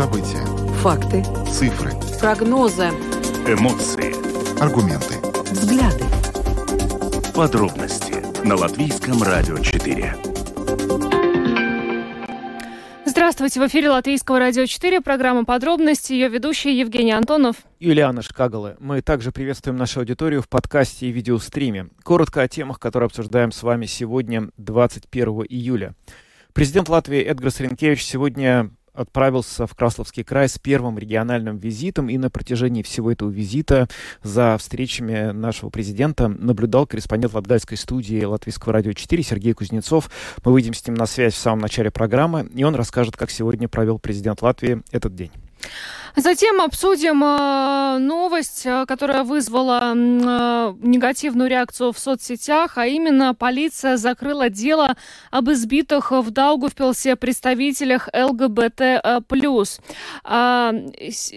События. Факты. Цифры. Прогнозы. Эмоции. Аргументы. Взгляды. Подробности на Латвийском радио 4. Здравствуйте, в эфире Латвийского радио 4, программа «Подробности», ее ведущий Евгений Антонов. Юлиана Шкагалы. Мы также приветствуем нашу аудиторию в подкасте и видеостриме. Коротко о темах, которые обсуждаем с вами сегодня, 21 июля. Президент Латвии Эдгар Ренкевич сегодня отправился в Красловский край с первым региональным визитом, и на протяжении всего этого визита за встречами нашего президента наблюдал корреспондент Латгальской студии Латвийского радио 4 Сергей Кузнецов. Мы выйдем с ним на связь в самом начале программы, и он расскажет, как сегодня провел президент Латвии этот день. Затем обсудим э, новость, э, которая вызвала э, негативную реакцию в соцсетях, а именно полиция закрыла дело об избитых в Даугавпилсе представителях ЛГБТ+. А,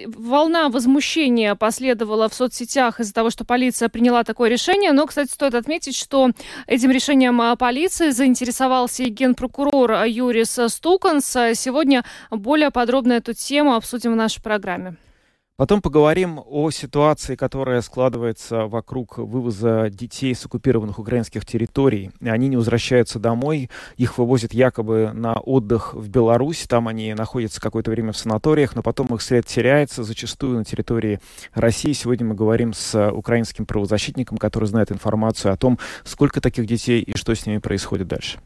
волна возмущения последовала в соцсетях из-за того, что полиция приняла такое решение, но, кстати, стоит отметить, что этим решением полиции заинтересовался и генпрокурор Юрис Стуканс. Сегодня более подробно эту тему обсудим в нашей программе программе. Потом поговорим о ситуации, которая складывается вокруг вывоза детей с оккупированных украинских территорий. Они не возвращаются домой, их вывозят якобы на отдых в Беларусь, там они находятся какое-то время в санаториях, но потом их след теряется, зачастую на территории России. Сегодня мы говорим с украинским правозащитником, который знает информацию о том, сколько таких детей и что с ними происходит дальше.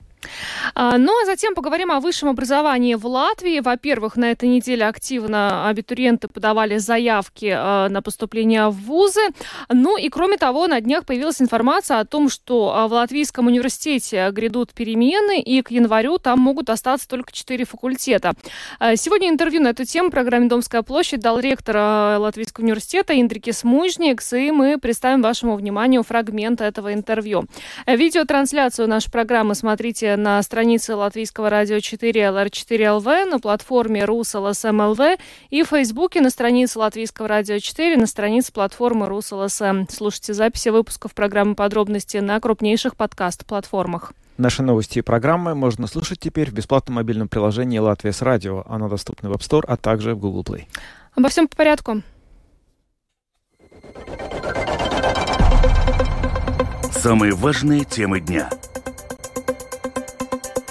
А, ну а затем поговорим о высшем образовании в Латвии. Во-первых, на этой неделе активно абитуриенты подавали заявки а, на поступление в вузы. Ну и кроме того, на днях появилась информация о том, что а, в Латвийском университете грядут перемены, и к январю там могут остаться только четыре факультета. Сегодня интервью на эту тему в программе «Домская площадь» дал ректор Латвийского университета Индрикис Мужникс, и мы представим вашему вниманию фрагмент этого интервью. Видеотрансляцию нашей программы смотрите на странице Латвийского радио 4 LR4LV, на платформе РусЛСМЛВ и в Фейсбуке на странице Латвийского радио 4, на странице платформы РусЛСМ. Слушайте записи выпусков программы «Подробности» на крупнейших подкаст-платформах. Наши новости и программы можно слушать теперь в бесплатном мобильном приложении «Латвия с радио». Оно доступно в App Store, а также в Google Play. Обо всем по порядку. Самые важные темы дня –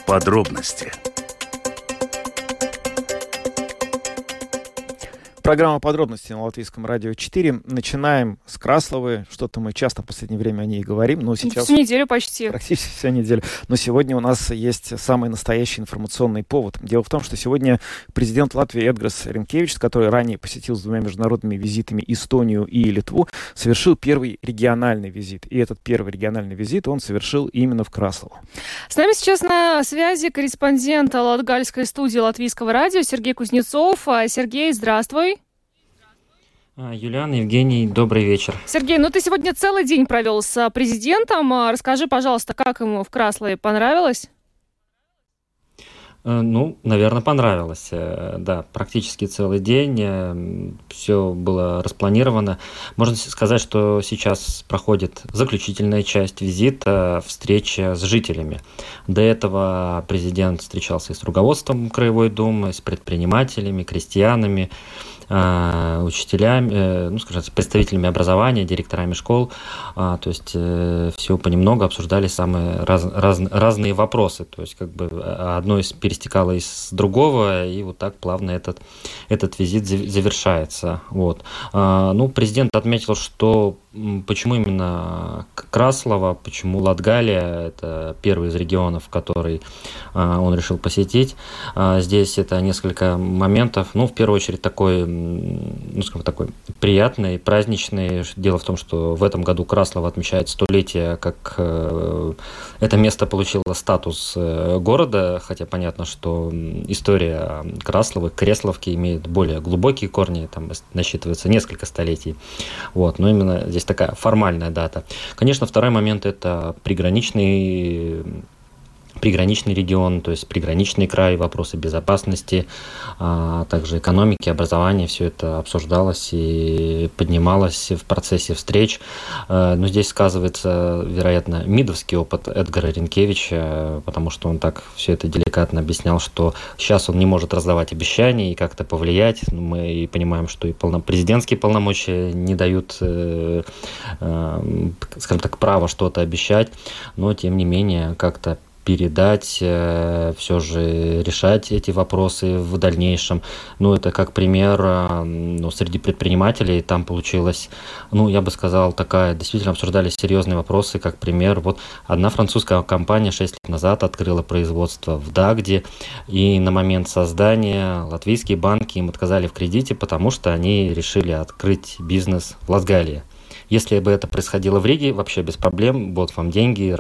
Подробности – Программа подробности на Латвийском радио 4. Начинаем с Красловы. Что-то мы часто в последнее время о ней говорим, но сейчас... Всю неделю почти. Практически всю неделю. Но сегодня у нас есть самый настоящий информационный повод. Дело в том, что сегодня президент Латвии Эдгарс Ренкевич, который ранее посетил с двумя международными визитами Эстонию и Литву, совершил первый региональный визит. И этот первый региональный визит он совершил именно в Краслово. С нами сейчас на связи корреспондент Латгальской студии Латвийского радио Сергей Кузнецов. Сергей, здравствуй. А, Юлиан, Евгений, добрый вечер. Сергей, ну ты сегодня целый день провел с а, президентом. А, расскажи, пожалуйста, как ему в Краслове понравилось? Э, ну, наверное, понравилось. Э, да, практически целый день. Э, Все было распланировано. Можно сказать, что сейчас проходит заключительная часть визита, встреча с жителями. До этого президент встречался и с руководством Краевой Думы, с предпринимателями, крестьянами. А, учителями, э, ну, скажем, представителями образования, директорами школ. А, то есть э, все понемногу обсуждали самые раз, раз, разные вопросы. То есть как бы одно из перестекало из другого, и вот так плавно этот, этот визит завершается. Вот. А, ну, президент отметил, что Почему именно Краслова, почему Латгалия, это первый из регионов, который а, он решил посетить. А, здесь это несколько моментов. Ну, в первую очередь, такой, ну, скажем, такой приятный, праздничный. Дело в том, что в этом году Краслова отмечает столетие, как э, это место получило статус э, города, хотя понятно, что история Красловы, Кресловки имеет более глубокие корни, там насчитывается несколько столетий. Вот, но именно здесь такая формальная дата. Конечно, второй момент – это приграничный приграничный регион, то есть приграничный край, вопросы безопасности, а также экономики, образования, все это обсуждалось и поднималось в процессе встреч. Э, но здесь сказывается, вероятно, мидовский опыт Эдгара Ренкевича, потому что он так все это деликатно объяснял, что сейчас он не может раздавать обещания и как-то повлиять. Ну, мы понимаем, что и полно... президентские полномочия не дают, э, э, скажем так, права что-то обещать, но тем не менее как-то передать, э, все же решать эти вопросы в дальнейшем. Ну, это как пример, э, ну, среди предпринимателей там получилось, ну, я бы сказал, такая, действительно обсуждались серьезные вопросы, как пример, вот одна французская компания 6 лет назад открыла производство в Дагде, и на момент создания латвийские банки им отказали в кредите, потому что они решили открыть бизнес в Латгалии. Если бы это происходило в Риге, вообще без проблем, вот вам деньги,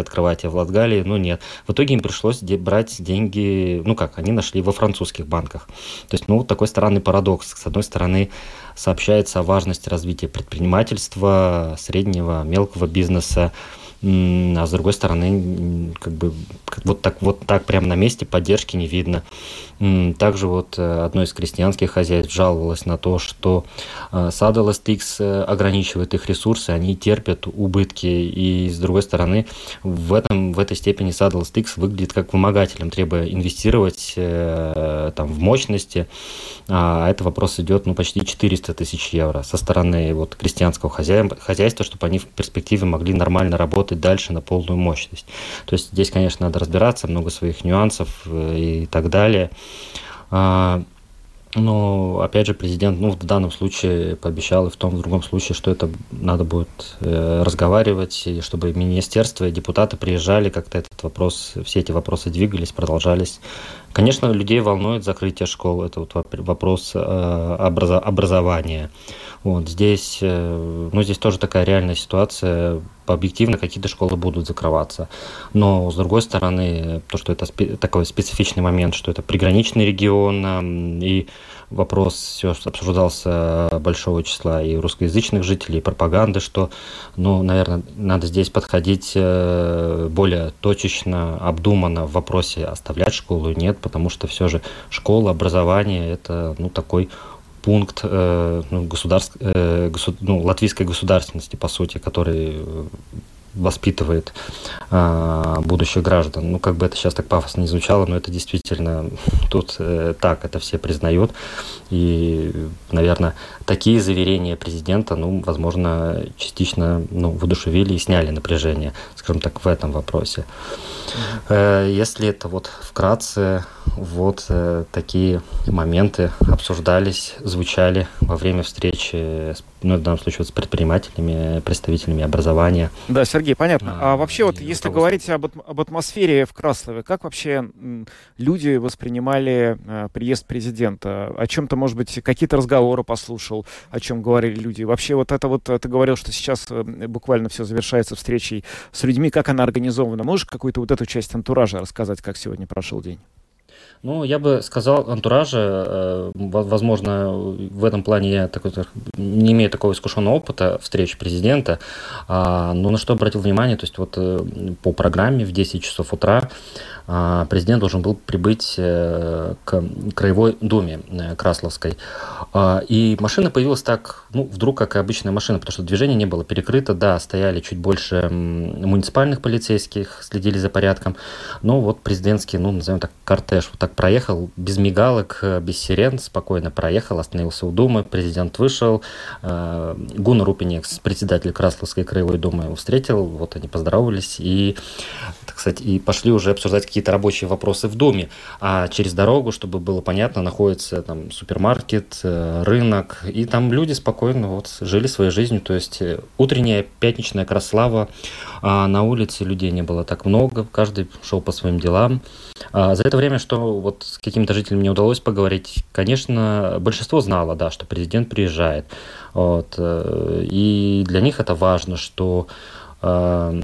открывать, а в Латгалии, ну нет. В итоге им пришлось брать деньги, ну как, они нашли во французских банках. То есть, ну, такой странный парадокс. С одной стороны, сообщается о важности развития предпринимательства, среднего, мелкого бизнеса, а с другой стороны, как бы вот так вот так прямо на месте поддержки не видно. Также вот э, одно из крестьянских хозяйств жаловалось на то, что э, Садаластикс э, ограничивает их ресурсы, они терпят убытки, и с другой стороны, в, этом, в этой степени Садаластикс выглядит как вымогателем, требуя инвестировать там, в мощности, а это вопрос идет ну, почти 400 тысяч евро со стороны вот, крестьянского хозяйства, чтобы они в перспективе могли нормально работать дальше на полную мощность. То есть здесь, конечно, надо разбираться, много своих нюансов и так далее. А, но, опять же, президент, ну, в данном случае пообещал, и в том, в другом случае, что это надо будет э, разговаривать, и чтобы министерство и депутаты приезжали, как-то этот вопрос, все эти вопросы двигались, продолжались. Конечно, людей волнует закрытие школ, это вот вопрос э, образования. Вот здесь, э, ну, здесь тоже такая реальная ситуация. Объективно какие-то школы будут закрываться. Но, с другой стороны, то, что это спе- такой специфичный момент, что это приграничный регион, и вопрос все обсуждался большого числа и русскоязычных жителей, и пропаганды, что, ну, наверное, надо здесь подходить э, более точечно, обдуманно в вопросе оставлять школу, нет, потому что все же школа, образование – это, ну, такой пункт э, ну, государств, э, госу, ну, латвийской государственности, по сути, который воспитывает э, будущих граждан. Ну, как бы это сейчас так пафосно не звучало, но это действительно тут э, так, это все признают. И, наверное, такие заверения президента, ну, возможно, частично ну, воодушевили и сняли напряжение, скажем так, в этом вопросе. Э, если это вот вкратце, вот э, такие моменты обсуждались, звучали во время встречи, ну, в данном случае вот с предпринимателями, представителями образования. Да, Сергей, понятно. А, а вообще вот, если говорить об, об атмосфере в Краслове, как вообще люди воспринимали э, приезд президента? О чем-то, может быть, какие-то разговоры послушал, о чем говорили люди? Вообще вот это вот, ты говорил, что сейчас буквально все завершается встречей с людьми, как она организована? Можешь какую-то вот эту часть антуража рассказать, как сегодня прошел день? Ну, я бы сказал, антуража, э, возможно, в этом плане я такой, не имею такого искушенного опыта встреч президента, а, но на что обратил внимание, то есть вот э, по программе в 10 часов утра а, президент должен был прибыть э, к Краевой думе Красловской. А, и машина появилась так, ну, вдруг, как и обычная машина, потому что движение не было перекрыто, да, стояли чуть больше муниципальных полицейских, следили за порядком, но вот президентский, ну, назовем так, кортеж вот так проехал, без мигалок, без сирен, спокойно проехал, остановился у Думы, президент вышел, э, Гуна Рупинекс, председатель Красловской краевой думы, встретил, вот они поздоровались, и, так сказать, и пошли уже обсуждать какие-то рабочие вопросы в доме, а через дорогу, чтобы было понятно, находится там супермаркет, э, рынок, и там люди спокойно вот жили своей жизнью, то есть э, утренняя пятничная краслава, а на улице людей не было так много, каждый шел по своим делам. А за это время, что вот с какими-то жителями мне удалось поговорить, конечно, большинство знало, да, что президент приезжает, вот, э, и для них это важно, что Э,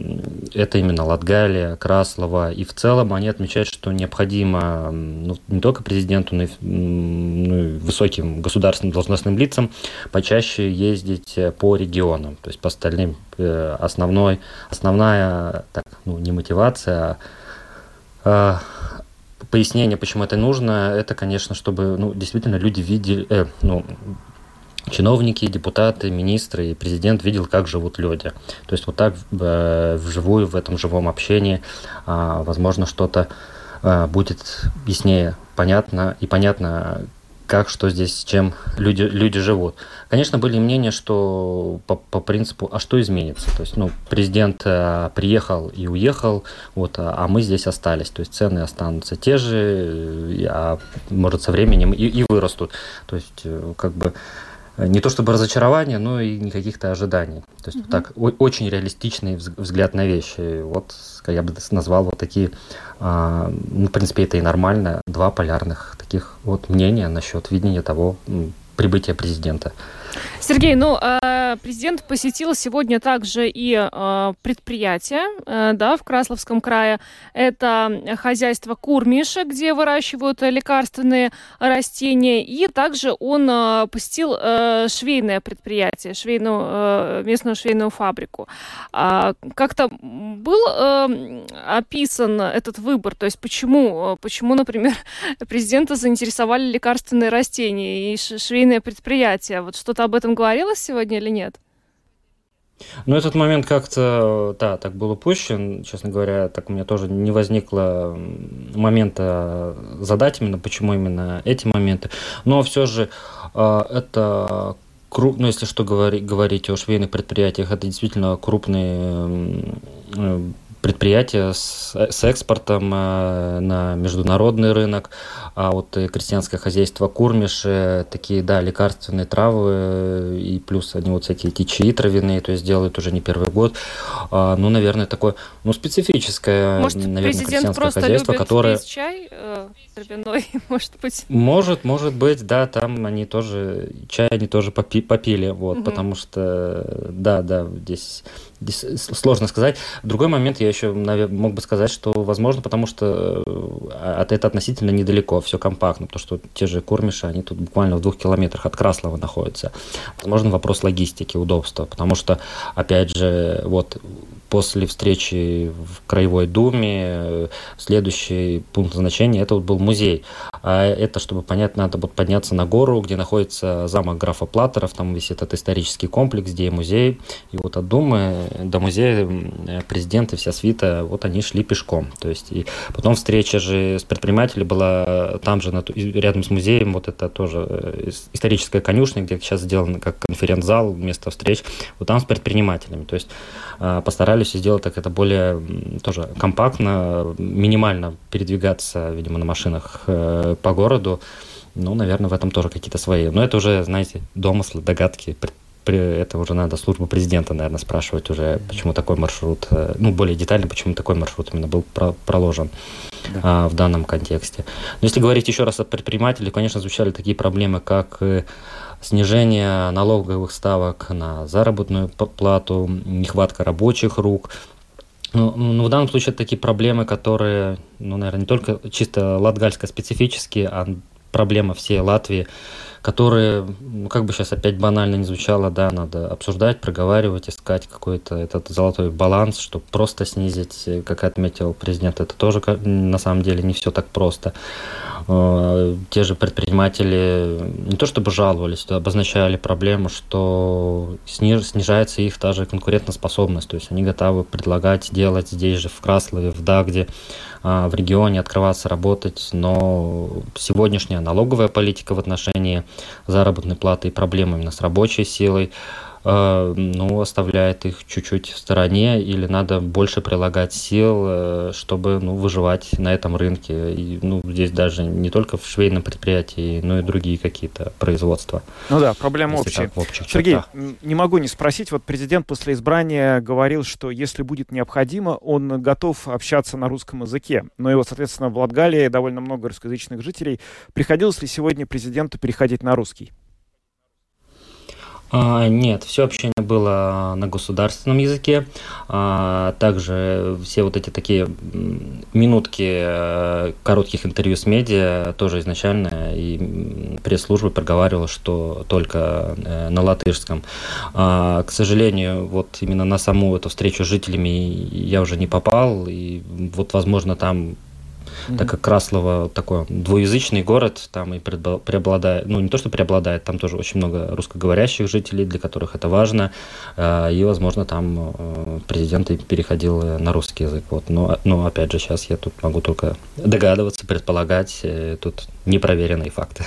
это именно Латгалия, Краслова. И в целом они отмечают, что необходимо ну, не только президенту, но и ну, высоким государственным должностным лицам почаще ездить по регионам, то есть по остальным. Э, основной, основная, так, ну, не мотивация, а э, пояснение, почему это нужно, это, конечно, чтобы ну, действительно люди видели, э, ну, чиновники, депутаты, министры и президент видел, как живут люди. То есть вот так э, вживую, в этом живом общении, э, возможно, что-то э, будет яснее, понятно и понятно, как, что здесь, чем люди, люди живут. Конечно, были мнения, что по, по принципу, а что изменится? То есть, ну, президент э, приехал и уехал, вот, а, а мы здесь остались. То есть цены останутся те же, э, а может со временем и, и вырастут. То есть, э, как бы не то чтобы разочарование, но и не каких-то ожиданий. То есть mm-hmm. так о- очень реалистичный взгляд на вещи. Вот я бы назвал вот такие, а, ну, в принципе, это и нормально, два полярных таких вот мнения насчет видения того прибытия президента. Сергей, ну, э, президент посетил сегодня также и э, предприятие, э, да, в Красловском крае. Это хозяйство Курмиша, где выращивают лекарственные растения. И также он посетил швейное предприятие, швейную, местную швейную фабрику. А как-то был описан этот выбор? То есть почему, почему, например, президента заинтересовали лекарственные растения и швейное предприятие? Вот что-то об этом говорилось сегодня или нет? Ну, этот момент как-то, да, так был упущен. Честно говоря, так у меня тоже не возникло момента задать именно, почему именно эти моменты. Но все же э, это круп, ну, если что говорить, говорить о швейных предприятиях, это действительно крупные э, предприятия с, с экспортом э, на международный рынок, а вот крестьянское хозяйство Курмиш, такие, да, лекарственные травы, и плюс они вот всякие эти чаи травяные, то есть делают уже не первый год. А, ну, наверное, такое, ну, специфическое, может, наверное, крестьянское хозяйство, которое... чай э, травяной, может быть? Может, может быть, да, там они тоже, чай они тоже попи попили, вот, угу. потому что, да, да, здесь сложно сказать. Другой момент я еще наверное, мог бы сказать, что возможно, потому что э, от это относительно недалеко, все компактно, потому что те же Кормиши, они тут буквально в двух километрах от Краслова находятся. Возможно, вопрос логистики, удобства, потому что, опять же, вот после встречи в Краевой Думе э, следующий пункт назначения это вот был музей. А это, чтобы понять, надо вот подняться на гору, где находится замок графа Платеров, там весь этот исторический комплекс, где музей. И вот от Думы до музея президент и вся свита, вот они шли пешком. То есть и потом встреча же с предпринимателем была там же, рядом с музеем, вот это тоже э, историческая конюшня, где сейчас сделан как конференц-зал, место встреч, вот там с предпринимателями. То есть а, постарались сделать так это более тоже компактно, минимально передвигаться, видимо, на машинах э, по городу. Ну, наверное, в этом тоже какие-то свои. Но это уже, знаете, домыслы, догадки. Это уже надо службу президента, наверное, спрашивать уже, почему такой маршрут, э, ну, более детально, почему такой маршрут именно был проложен да. а, в данном контексте. Но если говорить еще раз о предпринимателях, конечно, звучали такие проблемы, как э, снижение налоговых ставок на заработную плату, нехватка рабочих рук. Ну, ну, в данном случае это такие проблемы, которые, ну, наверное, не только чисто латгальско-специфические, а проблема всей Латвии, которые, ну, как бы сейчас опять банально не звучало, да, надо обсуждать, проговаривать, искать какой-то этот золотой баланс, чтобы просто снизить, как отметил президент, это тоже на самом деле не все так просто. Э, те же предприниматели не то чтобы жаловались, обозначали проблему, что снижается их та же конкурентоспособность, то есть они готовы предлагать делать здесь же, в Краслове, в Дагде, а, в регионе открываться, работать, но сегодняшняя налоговая политика в отношении заработной платы и проблем именно с рабочей силой – Э, ну, оставляет их чуть-чуть в стороне, или надо больше прилагать сил, э, чтобы ну, выживать на этом рынке. И, ну, здесь даже не только в швейном предприятии, но и другие какие-то производства. Ну да, проблема общая. Сергей, чертах. не могу не спросить, вот президент после избрания говорил, что если будет необходимо, он готов общаться на русском языке. Но его, соответственно, в Латгалии довольно много русскоязычных жителей. Приходилось ли сегодня президенту переходить на русский? А, нет, все общение было на государственном языке. А, также все вот эти такие минутки э, коротких интервью с медиа тоже изначально и пресс-служба проговаривала, что только э, на латышском. А, к сожалению, вот именно на саму эту встречу с жителями я уже не попал, и вот, возможно, там mm-hmm. так как Краслово такой двуязычный город, там и преобладает, ну не то, что преобладает, там тоже очень много русскоговорящих жителей, для которых это важно, и, возможно, там президент и переходил на русский язык. Вот. Но, но, опять же, сейчас я тут могу только догадываться, предполагать, тут непроверенные факты.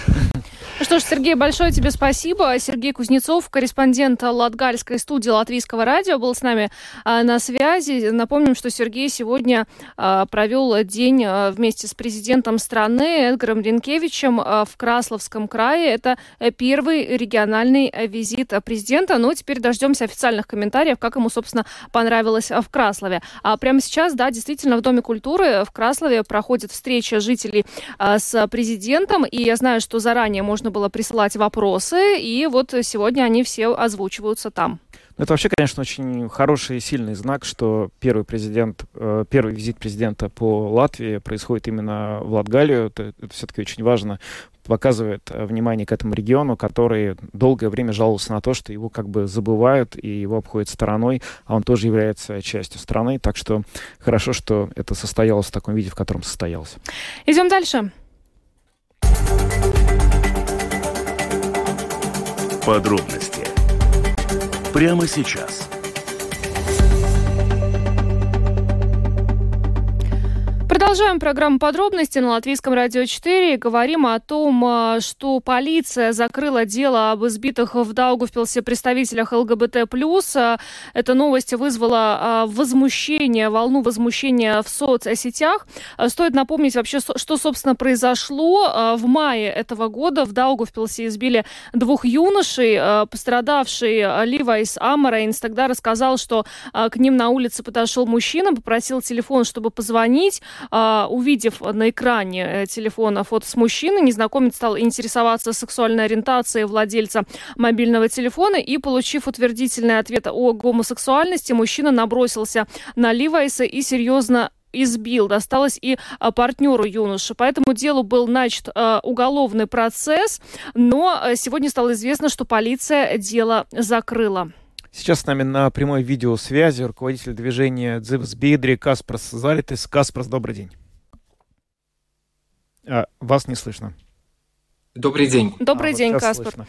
Ну что ж, Сергей, большое тебе спасибо. Сергей Кузнецов, корреспондент Латгальской студии Латвийского радио, был с нами а, на связи. Напомним, что Сергей сегодня а, провел день а, вместе с президентом страны Эдгаром Ренкевичем в Красловском крае. Это первый региональный визит президента. Ну, теперь дождемся официальных комментариев, как ему, собственно, понравилось в Краслове. А прямо сейчас, да, действительно, в Доме культуры в Краслове проходит встреча жителей с президентом. И я знаю, что заранее можно было присылать вопросы. И вот сегодня они все озвучиваются там. Ну, это вообще, конечно, очень хороший и сильный знак, что первый президент, э, первый визит президента по Латвии происходит именно в Латгалию. Это, это все-таки очень важно. Показывает э, внимание к этому региону, который долгое время жаловался на то, что его как бы забывают и его обходят стороной, а он тоже является частью страны. Так что хорошо, что это состоялось в таком виде, в котором состоялось. Идем дальше. Подробности прямо сейчас. Продолжаем программу подробности на Латвийском радио 4. Говорим о том, а, что полиция закрыла дело об избитых в Даугавпилсе представителях ЛГБТ+. А, эта новость вызвала а, возмущение, волну возмущения в соцсетях. Стоит напомнить вообще, что, собственно, произошло. В мае этого года в Даугавпилсе избили двух юношей. Пострадавший Ливайс Амарейнс тогда рассказал, что к ним на улице подошел мужчина, попросил телефон, чтобы позвонить. А, увидев на экране э, телефона фото с мужчиной, незнакомец стал интересоваться сексуальной ориентацией владельца мобильного телефона и, получив утвердительный ответ о гомосексуальности, мужчина набросился на Ливайса и серьезно избил. Досталось и а, партнеру юноши. По этому делу был начат э, уголовный процесс, но э, сегодня стало известно, что полиция дело закрыла. Сейчас с нами на прямой видеосвязи руководитель движения Дзивс Бидри Каспрос Залитис. Каспрос, добрый день. А, вас не слышно. Добрый день. Добрый а, день, вот Каспар. Слышно.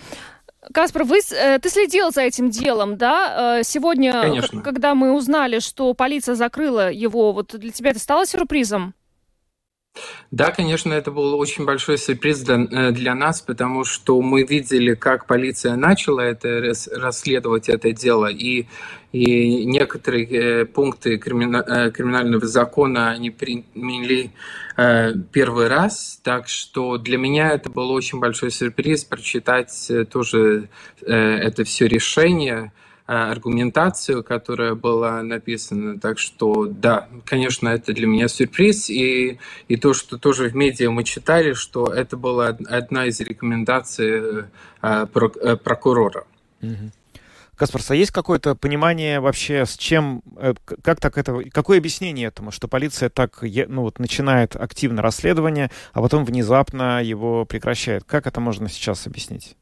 Каспар, вы, э, ты следил за этим делом, да? Э, сегодня, Конечно. когда мы узнали, что полиция закрыла его, вот для тебя это стало сюрпризом? Да, конечно, это был очень большой сюрприз для, э, для нас, потому что мы видели, как полиция начала это расследовать это дело, и, и некоторые э, пункты кримина, э, криминального закона они приняли первый раз, так что для меня это был очень большой сюрприз прочитать тоже это все решение. Э, аргументацию, которая была написана. Так что, да, конечно, это для меня сюрприз. И, и то, что тоже в медиа мы читали, что это была одна из рекомендаций э, э, прокурора. Каспарс, а есть какое-то понимание вообще, с чем, как так это, какое объяснение этому, что полиция так, ну вот, начинает активно расследование, а потом внезапно его прекращает? Как это можно сейчас объяснить?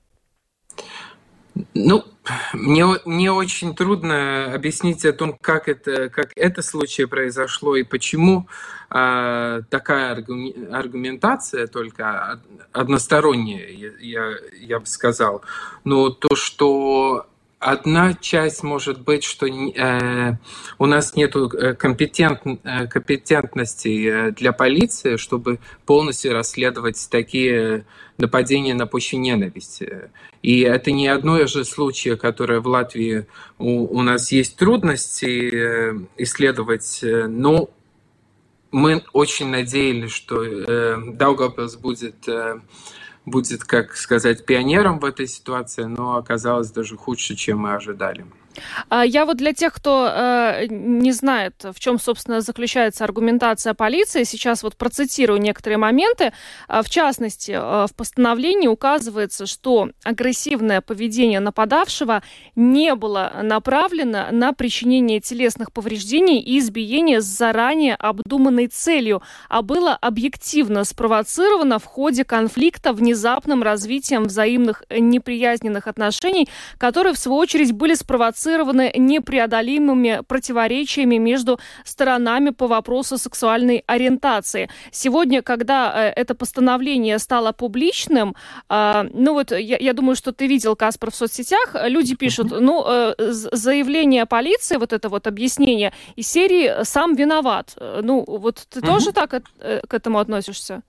Ну, мне, мне очень трудно объяснить о том, как это, как это случай произошло и почему э, такая аргументация только односторонняя, я, я, я бы сказал. Но то, что одна часть может быть, что э, у нас нет э, компетент, э, компетентности э, для полиции, чтобы полностью расследовать такие нападения на почве ненависти. И это не одно же случай, которое в Латвии у, у нас есть трудности исследовать, но мы очень надеялись, что э, Даугавпилс будет э, будет, как сказать, пионером в этой ситуации, но оказалось даже худше, чем мы ожидали. А я вот для тех, кто э, не знает, в чем, собственно, заключается аргументация полиции, сейчас вот процитирую некоторые моменты. А, в частности, э, в постановлении указывается, что агрессивное поведение нападавшего не было направлено на причинение телесных повреждений и избиения с заранее обдуманной целью, а было объективно спровоцировано в ходе конфликта внезапным развитием взаимных неприязненных отношений, которые, в свою очередь, были спровоцированы спровоцированы непреодолимыми противоречиями между сторонами по вопросу сексуальной ориентации. Сегодня, когда это постановление стало публичным, ну вот я, я думаю, что ты видел, Каспар, в соцсетях, люди пишут, ну, заявление полиции, вот это вот объяснение из серии «сам виноват». Ну, вот ты тоже так к этому относишься?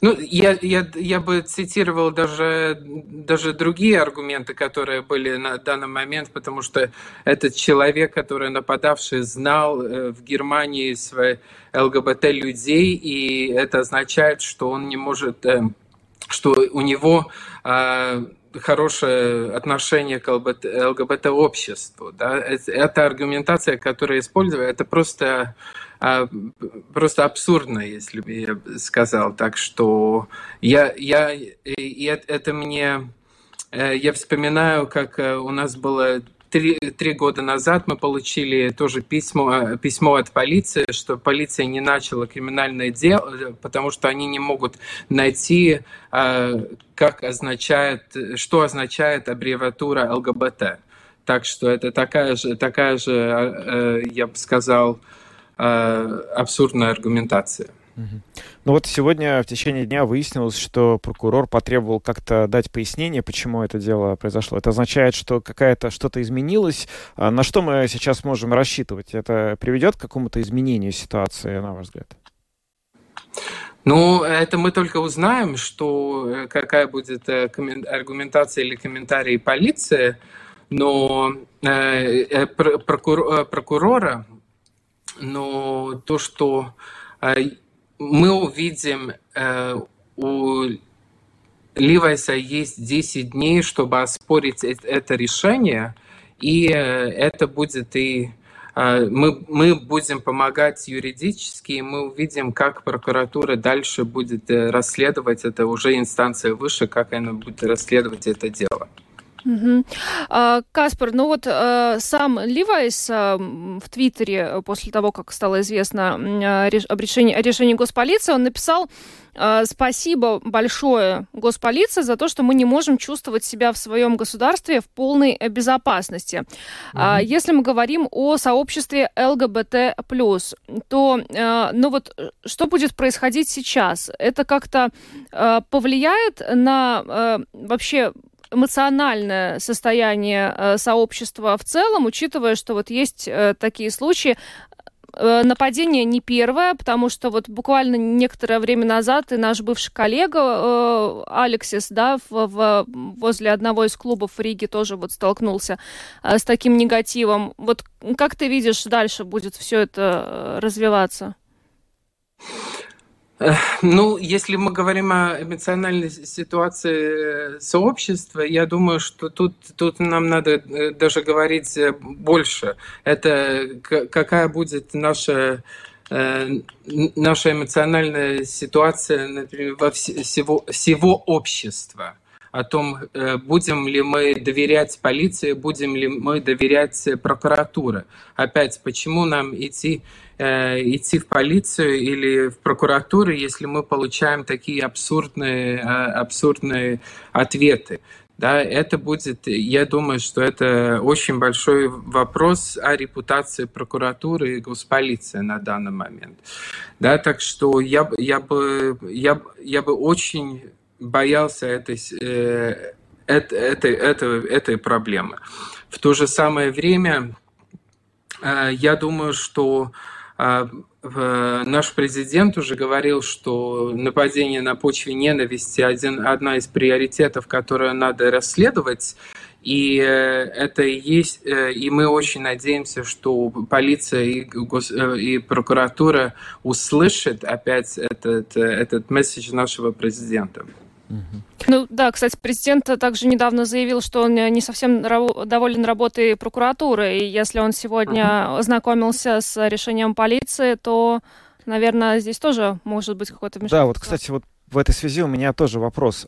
Ну, я, я, я бы цитировал даже, даже другие аргументы, которые были на данный момент, потому что этот человек, который нападавший, знал э, в Германии свои ЛГБТ-людей, и это означает, что он не может, э, что у него э, хорошее отношение к ЛГБТ-обществу. Да? Это аргументация, которая используется, это просто просто абсурдно, если бы я сказал. Так что я, я, и это мне... Э, я вспоминаю, как э, у нас было три, три года назад мы получили тоже письмо, письмо от полиции, что полиция не начала криминальное дело, потому что они не могут найти, э, как означает, что означает аббревиатура ЛГБТ. Так что это такая же, такая же я бы сказал, Э, абсурдная аргументация. Ну вот сегодня в течение дня выяснилось, что прокурор потребовал как-то дать пояснение, почему это дело произошло. Это означает, что какая-то что-то изменилось. А на что мы сейчас можем рассчитывать? Это приведет к какому-то изменению ситуации, на ваш взгляд? Ну, это мы только узнаем, что э, какая будет э, аргументация или комментарий полиции, но э, прокур, прокурора но то, что э, мы увидим, э, у Ливайса есть 10 дней, чтобы оспорить это решение, и э, это будет и мы, мы будем помогать юридически, и мы увидим, как прокуратура дальше будет расследовать это, уже инстанция выше, как она будет расследовать это дело. Угу. А, Каспар, ну вот а, сам Ливайс а, в Твиттере после того, как стало известно об решении, о решении госполиции, он написал Спасибо большое госполиции за то, что мы не можем чувствовать себя в своем государстве в полной безопасности. Mm-hmm. Если мы говорим о сообществе ЛГБТ+, то ну вот что будет происходить сейчас? Это как-то повлияет на вообще эмоциональное состояние э, сообщества в целом, учитывая, что вот есть э, такие случаи, э, Нападение не первое, потому что вот буквально некоторое время назад и наш бывший коллега э, Алексис, да, в, в, возле одного из клубов в тоже вот столкнулся э, с таким негативом. Вот как ты видишь, дальше будет все это развиваться? Ну, если мы говорим о эмоциональной ситуации сообщества, я думаю, что тут, тут нам надо э, даже говорить э, больше. Это какая будет наша э, наша эмоциональная ситуация, например, во всего, всего общества о том, будем ли мы доверять полиции, будем ли мы доверять прокуратуре. Опять, почему нам идти Э, идти в полицию или в прокуратуру, если мы получаем такие абсурдные, э, абсурдные ответы. Да, это будет, я думаю, что это очень большой вопрос о репутации прокуратуры и госполиции на данный момент. Да, так что я, я, бы, я, я бы очень боялся этой, э, этой, этой, этой проблемы. В то же самое время э, я думаю, что а, наш президент уже говорил, что нападение на почве ненависти один, одна из приоритетов, которую надо расследовать. И э, это и есть, э, и мы очень надеемся, что полиция и, гос, э, и прокуратура услышат опять этот, этот месседж нашего президента. Ну да, кстати, президент также недавно заявил, что он не совсем доволен работой прокуратуры, и если он сегодня uh-huh. ознакомился с решением полиции, то, наверное, здесь тоже может быть какой-то Да, вот, кстати, вот в этой связи у меня тоже вопрос.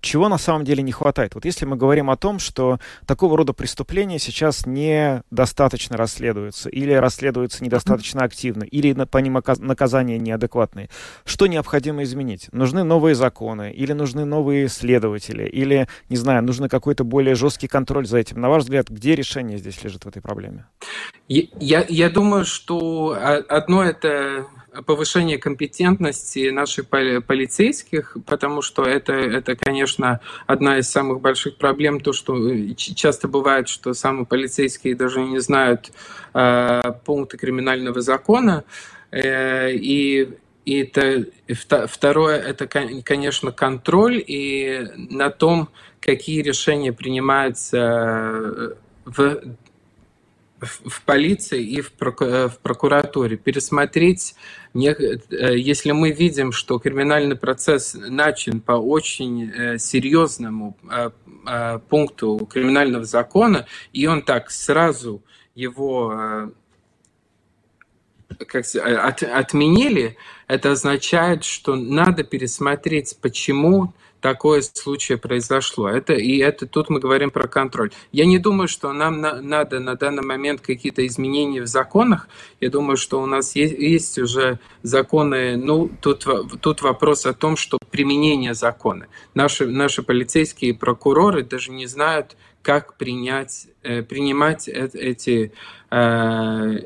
Чего на самом деле не хватает? Вот если мы говорим о том, что такого рода преступления сейчас недостаточно расследуются, или расследуются недостаточно активно, или по ним наказания неадекватные, что необходимо изменить? Нужны новые законы, или нужны новые следователи, или, не знаю, нужно какой-то более жесткий контроль за этим? На ваш взгляд, где решение здесь лежит в этой проблеме? Я, я думаю, что одно это повышение компетентности наших полицейских, потому что это, это, конечно, одна из самых больших проблем, то, что э, часто бывает, что самые полицейские даже не знают э, пункты криминального закона, э, и и это, второе, это, конечно, контроль и на том, какие решения принимаются э, в в полиции и в, прокуратуре. Пересмотреть, э, если мы видим, что криминальный процесс начат по очень э, серьезному э, пункту криминального закона, и он так сразу его как, от, отменили, это означает, что надо пересмотреть, почему такое случай произошло. Это, и это тут мы говорим про контроль. Я не думаю, что нам на, надо на данный момент какие-то изменения в законах. Я думаю, что у нас есть, есть уже законы. Ну, тут, тут вопрос о том, что применение закона. Наши, наши полицейские прокуроры даже не знают, как принять, э, принимать эти э,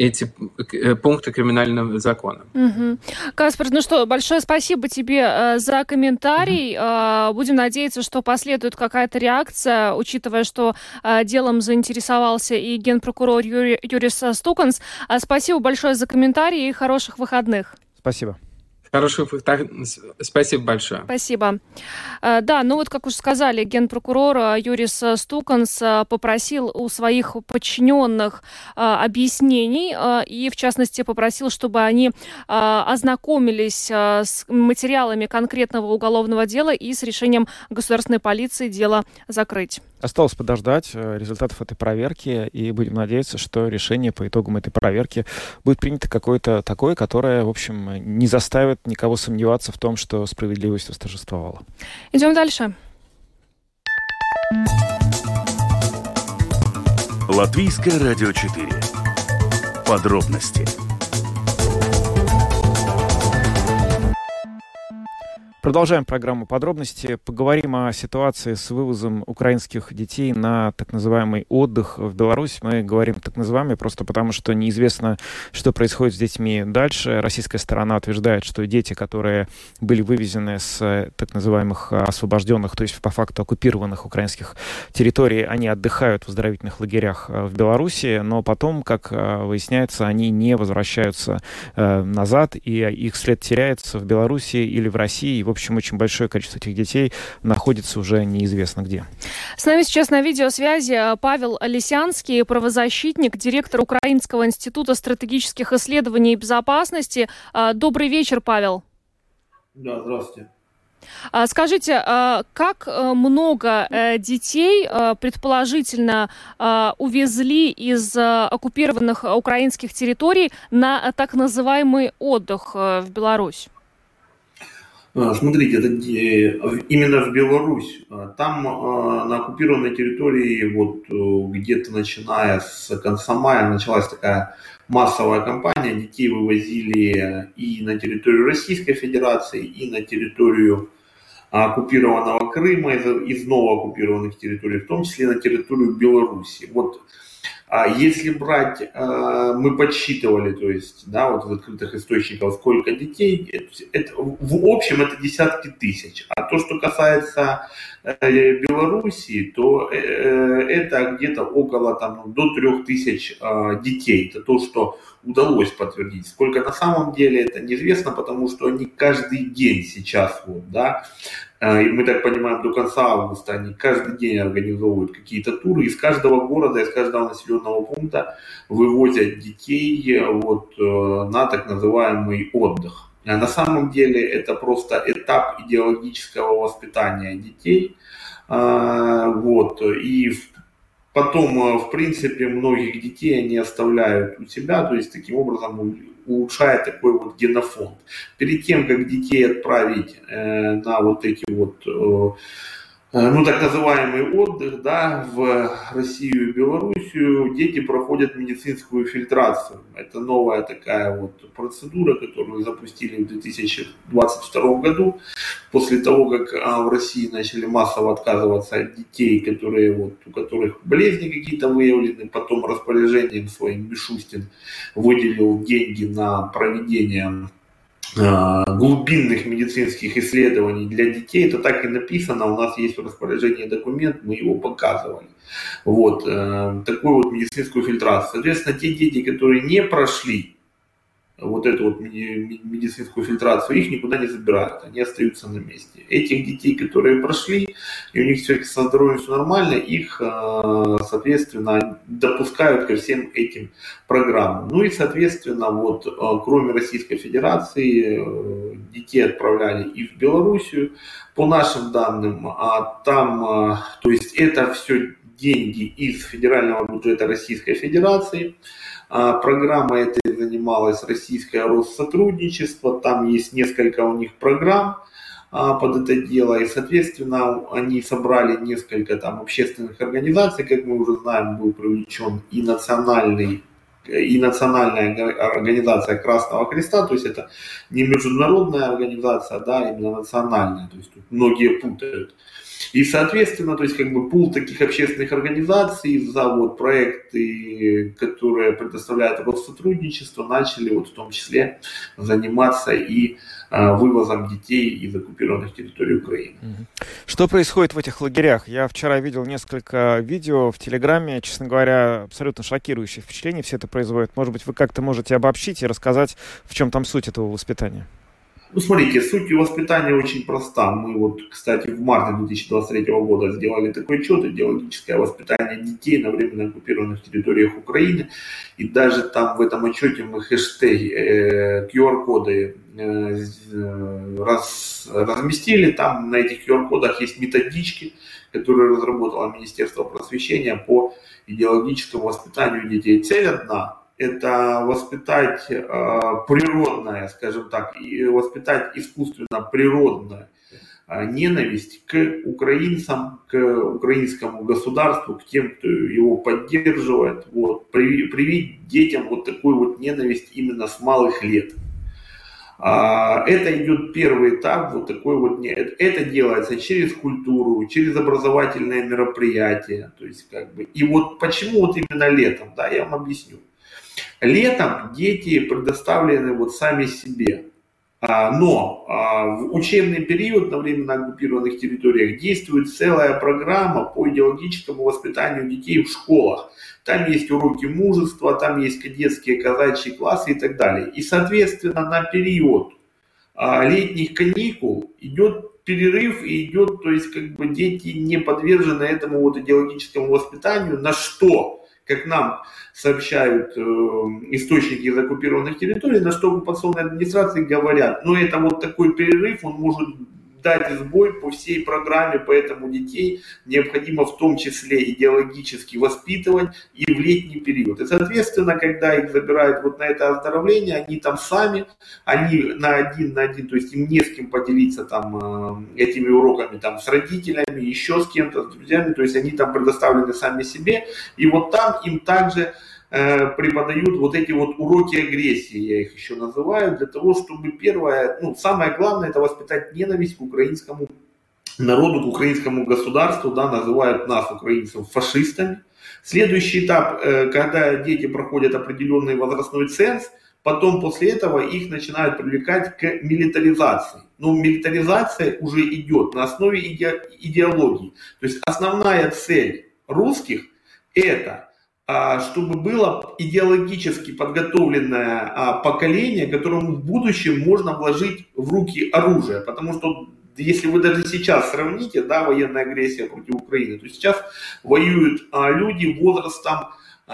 эти э, пункты криминального закона. Угу. Каспар, ну что, большое спасибо тебе э, за комментарий. Угу. Будем надеяться, что последует какая-то реакция, учитывая, что э, делом заинтересовался и генпрокурор Юри, Юрис Стуканс. Спасибо большое за комментарий и хороших выходных. Спасибо. Хороших Спасибо большое. Спасибо. Э, да, ну вот, как уже сказали, генпрокурор э, Юрис Стуканс э, попросил у своих подчиненных объяснений и, в частности, попросил, чтобы они ознакомились с материалами конкретного уголовного дела и с решением государственной полиции дело закрыть. Осталось подождать результатов этой проверки, и будем надеяться, что решение по итогам этой проверки будет принято какое-то такое, которое, в общем, не заставит никого сомневаться в том, что справедливость восторжествовала. Идем дальше. Латвийское радио 4. Подробности Продолжаем программу подробности. Поговорим о ситуации с вывозом украинских детей на так называемый отдых в Беларусь. Мы говорим так называемый просто потому, что неизвестно, что происходит с детьми дальше. Российская сторона утверждает, что дети, которые были вывезены с так называемых освобожденных, то есть по факту оккупированных украинских территорий, они отдыхают в оздоровительных лагерях э, в Беларуси, но потом, как э, выясняется, они не возвращаются э, назад, и их след теряется в Беларуси или в России в общем, очень большое количество этих детей находится уже неизвестно где. С нами сейчас на видеосвязи э, Павел Лисянский, правозащитник, директор Украинского института стратегических исследований и безопасности. Э, добрый вечер, Павел. Да, здравствуйте. А, скажите, как э, много детей предположительно увезли из оккупированных украинских территорий на так называемый отдых в Беларусь? А, смотрите, это именно в Беларусь. А, там а, на оккупированной территории, вот э, где-то начиная с конца мая, началась такая массовая кампания. Детей вывозили и на территорию Российской Федерации, и на территорию оккупированного Крыма, из, из новооккупированных территорий, в том числе на территорию Беларуси. Вот а если брать, э, мы подсчитывали, то есть, да, вот в открытых источниках, сколько детей, это, это, в общем это десятки тысяч. А то, что касается э, Белоруссии, то э, это где-то около там, до трех тысяч детей. Это то, что удалось подтвердить. Сколько на самом деле, это неизвестно, потому что они каждый день сейчас, вот, да, и мы так понимаем, до конца августа они каждый день организовывают какие-то туры. Из каждого города, из каждого населенного пункта вывозят детей э, вот, э, на так называемый отдых. А на самом деле это просто этап идеологического воспитания детей. Вот. И потом, в принципе, многих детей они оставляют у себя, то есть таким образом улучшает такой вот генофонд. Перед тем, как детей отправить э, на вот эти вот э, Э, ну, так называемый отдых, да, в Россию и Белоруссию, дети проходят медицинскую фильтрацию. Это новая такая вот процедура, которую запустили в 2022 году, после того, как а, в России начали массово отказываться от детей, которые, вот, у которых болезни какие-то выявлены, потом распоряжением своим Мишустин выделил деньги на проведение Э, глубинных медицинских исследований для детей, это так и написано, у нас есть в распоряжении документ, мы его показывали. Вот, э, такую вот медицинскую фильтрацию. Соответственно, те дети, которые не прошли вот эту вот медицинскую фильтрацию, их никуда не забирают, они остаются на месте. Этих детей, которые прошли, и у них все со здоровьем все нормально, их, э, соответственно, допускают ко всем этим программам. Ну и, соответственно, вот э, кроме Российской Федерации, э, детей отправляли и в Белоруссию, по нашим данным, а там, то есть это все деньги из федерального бюджета Российской Федерации, а, программа этой занималась российское Россотрудничество, там есть несколько у них программ а, под это дело, и, соответственно, они собрали несколько там общественных организаций, как мы уже знаем, был привлечен и национальный и национальная организация Красного Креста, то есть это не международная организация, да, именно национальная, то есть тут многие путают. И, соответственно, то есть как бы пул таких общественных организаций за вот проекты, которые предоставляют Россотрудничество, начали вот в том числе заниматься и а, вывозом детей из оккупированных территорий Украины. Что происходит в этих лагерях? Я вчера видел несколько видео в Телеграме, честно говоря, абсолютно шокирующее впечатление все это производит. Может быть, вы как-то можете обобщить и рассказать, в чем там суть этого воспитания? Ну, смотрите, суть воспитания очень проста. Мы вот, кстати, в марте 2023 года сделали такой отчет, идеологическое воспитание детей на временно оккупированных территориях Украины. И даже там в этом отчете мы хэштеги, э, QR-коды э, раз, разместили. Там на этих QR-кодах есть методички, которые разработало Министерство просвещения по идеологическому воспитанию детей. Цель одна это воспитать э, природное, скажем так, и воспитать искусственно природное э, ненависть к украинцам, к украинскому государству, к тем, кто его поддерживает, вот, привить детям вот такую вот ненависть именно с малых лет. А, это идет первый этап, вот такой вот, это делается через культуру, через образовательные мероприятия, то есть как бы, и вот почему вот именно летом, да, я вам объясню. Летом дети предоставлены вот сами себе. А, но а, в учебный период на временно оккупированных территориях действует целая программа по идеологическому воспитанию детей в школах. Там есть уроки мужества, там есть кадетские казачьи классы и так далее. И, соответственно, на период а, летних каникул идет перерыв и идет, то есть как бы дети не подвержены этому вот идеологическому воспитанию, на что как нам сообщают э, источники из оккупированных территорий, на что оккупационные администрации говорят, ну это вот такой перерыв, он может дать сбой по всей программе, поэтому детей необходимо в том числе идеологически воспитывать и в летний период. И, соответственно, когда их забирают вот на это оздоровление, они там сами, они на один на один, то есть им не с кем поделиться там э, этими уроками там с родителями, еще с кем-то, с друзьями, то есть они там предоставлены сами себе, и вот там им также преподают вот эти вот уроки агрессии, я их еще называю, для того, чтобы первое, ну, самое главное, это воспитать ненависть к украинскому народу, к украинскому государству, да, называют нас, украинцев, фашистами. Следующий этап, э, когда дети проходят определенный возрастной ценз, потом после этого их начинают привлекать к милитаризации. Но милитаризация уже идет на основе иде идеологии. То есть основная цель русских это чтобы было идеологически подготовленное а, поколение, которому в будущем можно вложить в руки оружие. Потому что если вы даже сейчас сравните, да, военная агрессия против Украины, то сейчас воюют а, люди возрастом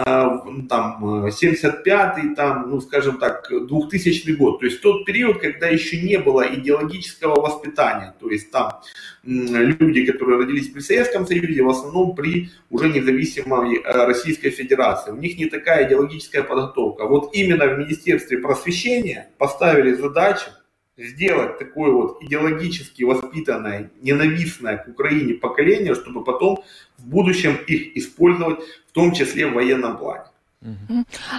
там 75-й, там, ну, скажем так, 2000 год. То есть тот период, когда еще не было идеологического воспитания. То есть там люди, которые родились при Советском Союзе, в основном при уже независимой Российской Федерации. У них не такая идеологическая подготовка. Вот именно в Министерстве просвещения поставили задачу сделать такое вот идеологически воспитанное, ненавистное к Украине поколение, чтобы потом в будущем их использовать, в том числе в военном плане.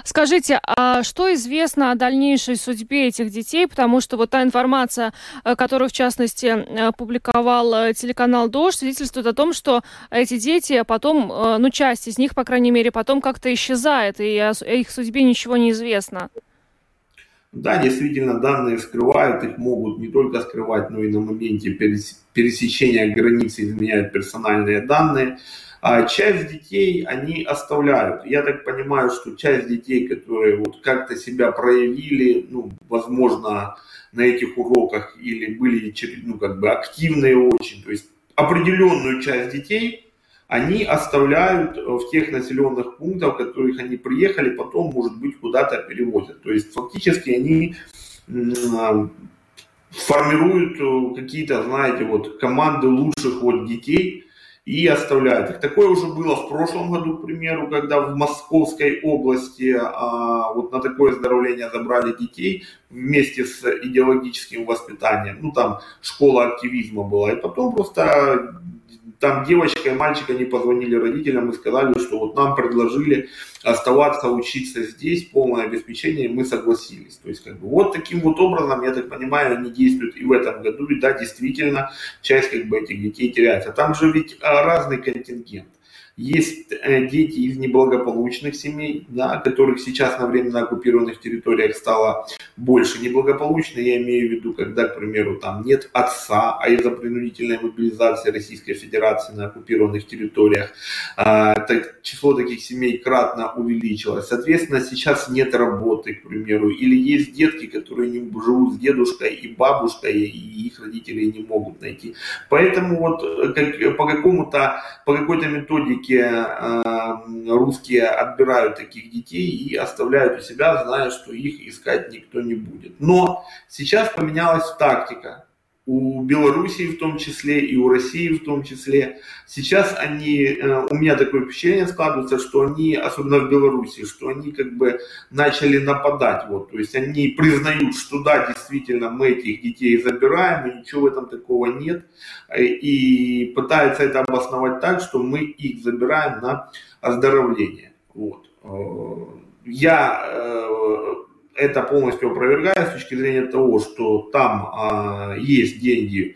Скажите, а что известно о дальнейшей судьбе этих детей? Потому что вот та информация, э, которую, в частности, э, публиковал э, телеканал «Дождь», свидетельствует о том, что эти дети потом, ну, часть из них, по крайней мере, потом как-то исчезает, и о их судьбе ничего не известно. Да, действительно, данные скрывают, их могут не только скрывать, но и на моменте пересечения границы изменяют персональные данные. А часть детей они оставляют. Я так понимаю, что часть детей, которые вот как-то себя проявили, ну, возможно, на этих уроках или были ну, как бы активные очень, то есть определенную часть детей они оставляют в тех населенных пунктах, в которых они приехали, потом, может быть, куда-то перевозят. То есть фактически они формируют э, какие-то, знаете, вот команды лучших вот детей и оставляют их. Такое уже было в прошлом году, к примеру, когда в Московской области а, вот на такое оздоровление забрали детей вместе с идеологическим воспитанием. Ну, там школа активизма была. И потом просто там девочка и мальчик, они позвонили родителям и сказали, что вот нам предложили оставаться, учиться здесь, полное обеспечение, и мы согласились. То есть, как бы, вот таким вот образом, я так понимаю, они действуют и в этом году, и да, действительно, часть как бы этих детей теряется. Там же ведь а, разный контингент. Есть э, дети из неблагополучных семей, да, которых сейчас на временно оккупированных территориях стало больше. Неблагополучно я имею в виду, когда, к примеру, там нет отца, а из-за принудительной мобилизации Российской Федерации на оккупированных территориях а, так, число таких семей кратно увеличилось. Соответственно, сейчас нет работы, к примеру, или есть детки, которые не живут с дедушкой и бабушкой, и их родители не могут найти. Поэтому вот э, как, по какому-то, по какой-то методике все э, русские отбирают таких детей и оставляют у себя, зная, что их искать никто не будет. Но сейчас поменялась тактика у Белоруссии в том числе и у России в том числе. Сейчас они, э, у меня такое впечатление складывается, что они, особенно в Белоруссии, что они как бы начали нападать. Вот, то есть они признают, что да, действительно мы этих детей забираем, и ничего в этом такого нет. И пытаются это обосновать так, что мы их забираем на оздоровление. Вот. Э, я э, это полностью опровергаю с точки зрения того, что там а, есть деньги,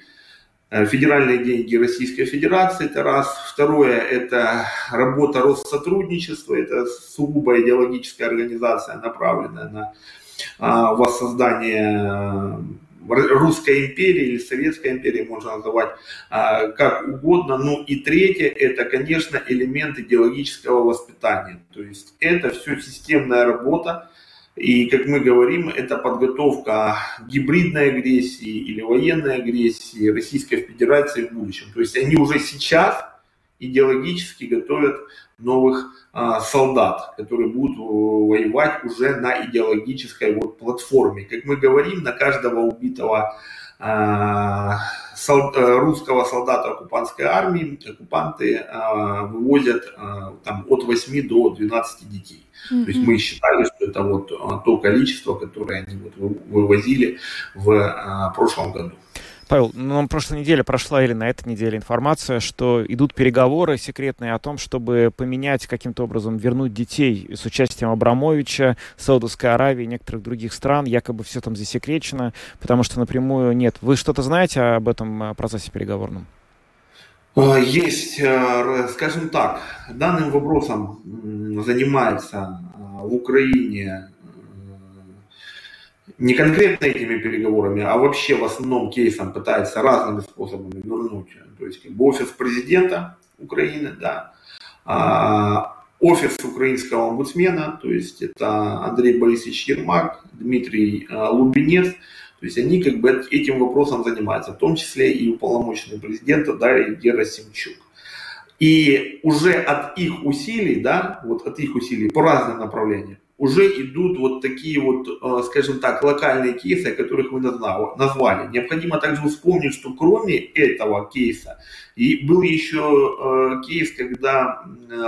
э, федеральные деньги Российской Федерации, это раз. Второе, это работа Россотрудничества, это сугубо идеологическая организация, направленная на а, воссоздание Русской империи или Советской империи, можно называть а, как угодно. Ну и третье, это, конечно, элемент идеологического воспитания. То есть это все системная работа, и, как мы говорим, это подготовка гибридной агрессии или военной агрессии Российской Федерации в будущем. То есть они уже сейчас идеологически готовят новых а, солдат, которые будут воевать уже на идеологической вот платформе. Как мы говорим, на каждого убитого а, сол, э, русского солдата оккупантской армии оккупанты а, вывозят а, там, от 8 до 12 детей. Mm-hmm. То есть мы считали, что это вот а, то количество, которое они вот вывозили в а, прошлом году. Павел, ну, на прошлой неделе прошла или на этой неделе информация, что идут переговоры секретные о том, чтобы поменять каким-то образом, вернуть детей с участием Абрамовича, Саудовской Аравии и некоторых других стран. Якобы все там засекречено, потому что напрямую нет. Вы что-то знаете об этом процессе переговорном? А, есть, а, скажем так, данным вопросом занимается в Украине не конкретно этими переговорами, а вообще в основном кейсом пытается разными способами вернуть. То есть как бы офис президента Украины, да, а, офис украинского омбудсмена, то есть это Андрей Борисович Ермак, Дмитрий а, Лубенец, то есть они как бы этим вопросом занимаются, в том числе и уполномоченный президента Дарья Герасимчук. И уже от их усилий, да, вот от их усилий по разным направлениям, уже идут вот такие вот, э, скажем так, локальные кейсы, о которых вы назвали. Необходимо также вспомнить, что кроме этого кейса, и был еще э, кейс, когда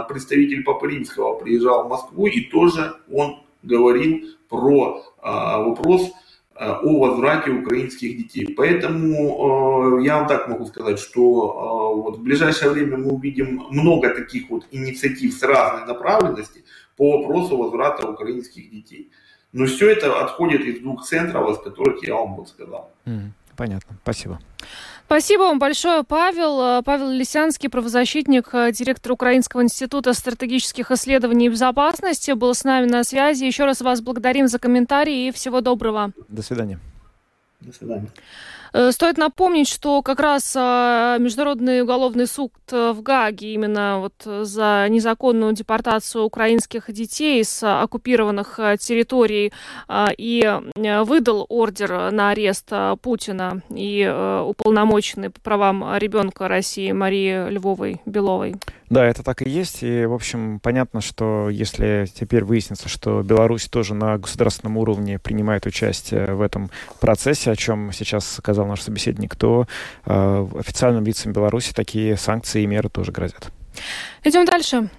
представитель Папы Римского приезжал в Москву, и тоже он говорил про э, вопрос о возврате украинских детей. Поэтому я вам так могу сказать, что вот в ближайшее время мы увидим много таких вот инициатив с разной направленности, по вопросу возврата украинских детей. Но все это отходит из двух центров, из которых я вам вот сказал. Понятно. Спасибо. Спасибо вам большое, Павел. Павел Лисянский, правозащитник, директор Украинского института стратегических исследований и безопасности, был с нами на связи. Еще раз вас благодарим за комментарии и всего доброго. До свидания. До свидания. Э, стоит напомнить, что как раз а, Международный уголовный суд э, в Гаге именно вот за незаконную депортацию украинских детей с оккупированных э, территорий а, и выдал ордер на арест Путина и уполномоченной по правам ребенка России Марии Львовой-Беловой. Да, это так и есть. И, в общем, понятно, что если теперь выяснится, что Беларусь тоже на государственном уровне принимает участие в этом процессе, о чем сейчас сказал наш собеседник, то э, официальным лицам Беларуси такие санкции и меры тоже грозят. Идем дальше.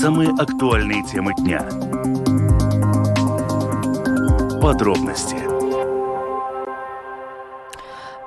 Самые актуальные темы дня. Подробности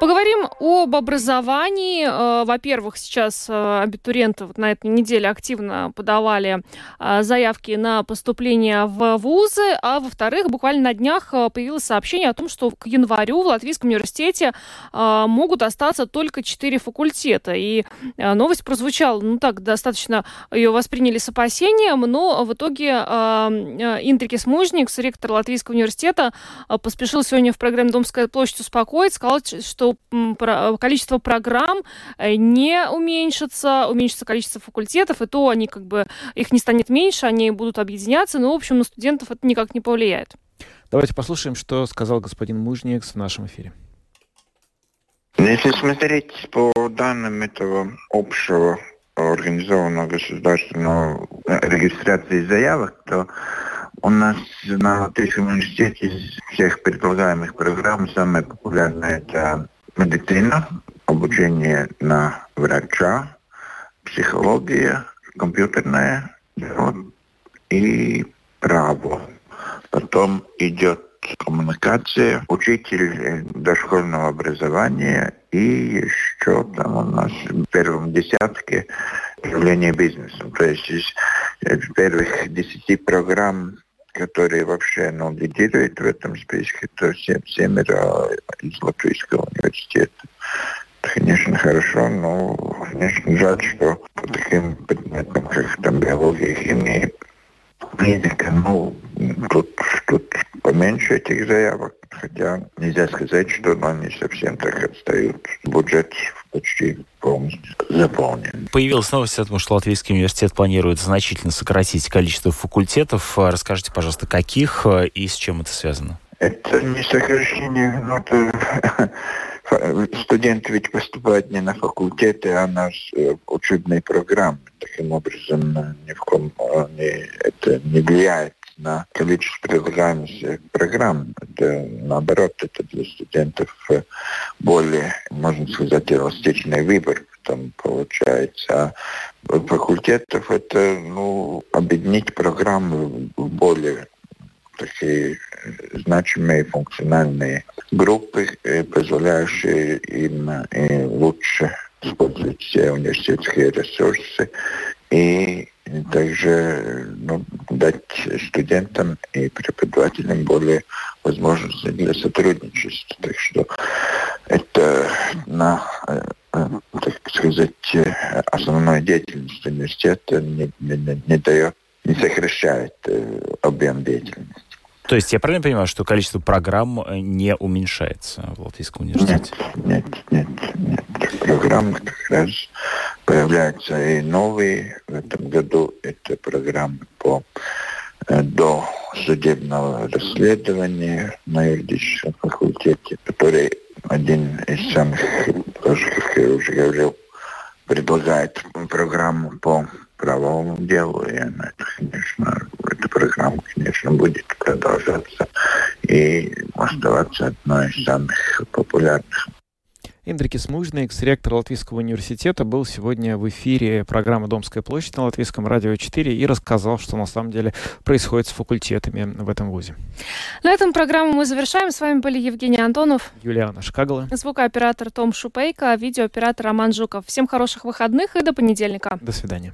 Поговорим об образовании. Э, во-первых, сейчас э, абитуриенты на этой неделе активно подавали э, заявки на поступление в вузы, а во-вторых, буквально на днях появилось сообщение о том, что к январю в Латвийском университете могут остаться только четыре факультета. И новость прозвучала, ну так, достаточно ее восприняли с опасением, но в итоге Интрикис Мужникс, ректор Латвийского университета, поспешил сегодня в программе «Домская площадь» успокоить, сказал, что количество программ э, не уменьшится, уменьшится количество факультетов, и то они как бы, их не станет меньше, они будут объединяться, но, в общем, на студентов это никак не повлияет. Давайте послушаем, что сказал господин Мужникс в нашем эфире. Если смотреть по данным этого общего организованного государственного регистрации заявок, то у нас на Латвийском университете из всех предполагаемых программ самая популярная это медицина, обучение на врача, психология, компьютерное дело и право. Потом идет коммуникация, учитель дошкольного образования и еще там у нас в первом десятке управление бизнесом. То есть из первых десяти программ которые вообще ну, лидируют в этом списке, то семь, семеро из Латвийского университета. Конечно, хорошо, но, конечно, жаль, что по таким предметам, как там биология, химия, физика, ну, тут, тут поменьше этих заявок, хотя нельзя сказать, что они совсем так отстают. Бюджет почти полностью заполнен. Появилась новость о том, что Латвийский университет планирует значительно сократить количество факультетов. Расскажите, пожалуйста, каких и с чем это связано? Это не сокращение, но это студенты ведь поступают не на факультеты, а на э, учебные программы. Таким образом, э, ни в ком э, не, это не влияет на количество предлагаемых программ. Это, наоборот, это для студентов более, можно сказать, эластичный выбор там получается. А факультетов это ну, объединить программы в более такие значимые функциональные группы, позволяющие им лучше использовать все университетские ресурсы и также ну, дать студентам и преподавателям более возможности для сотрудничества. Так что это на так сказать, основной деятельности университета не, не, не дает, не сокращает объем деятельности. То есть я правильно понимаю, что количество программ э, не уменьшается в Латвийском университете? Нет, нет, нет, нет. Программы как раз появляются и новые. В этом году это программы по э, до судебного расследования на юридическом факультете, которые один из самых, тоже, как я уже говорил, предлагает программу по правовому делу, и она, конечно, эта программа, конечно, будет продолжаться и оставаться одной из самых популярных. Индрикис Мужный, экс-ректор Латвийского университета, был сегодня в эфире программы «Домская площадь» на Латвийском радио 4 и рассказал, что на самом деле происходит с факультетами в этом вузе. На этом программу мы завершаем. С вами были Евгений Антонов, Юлиана Шкагала, звукооператор Том Шупейко, видеооператор Роман Жуков. Всем хороших выходных и до понедельника. До свидания.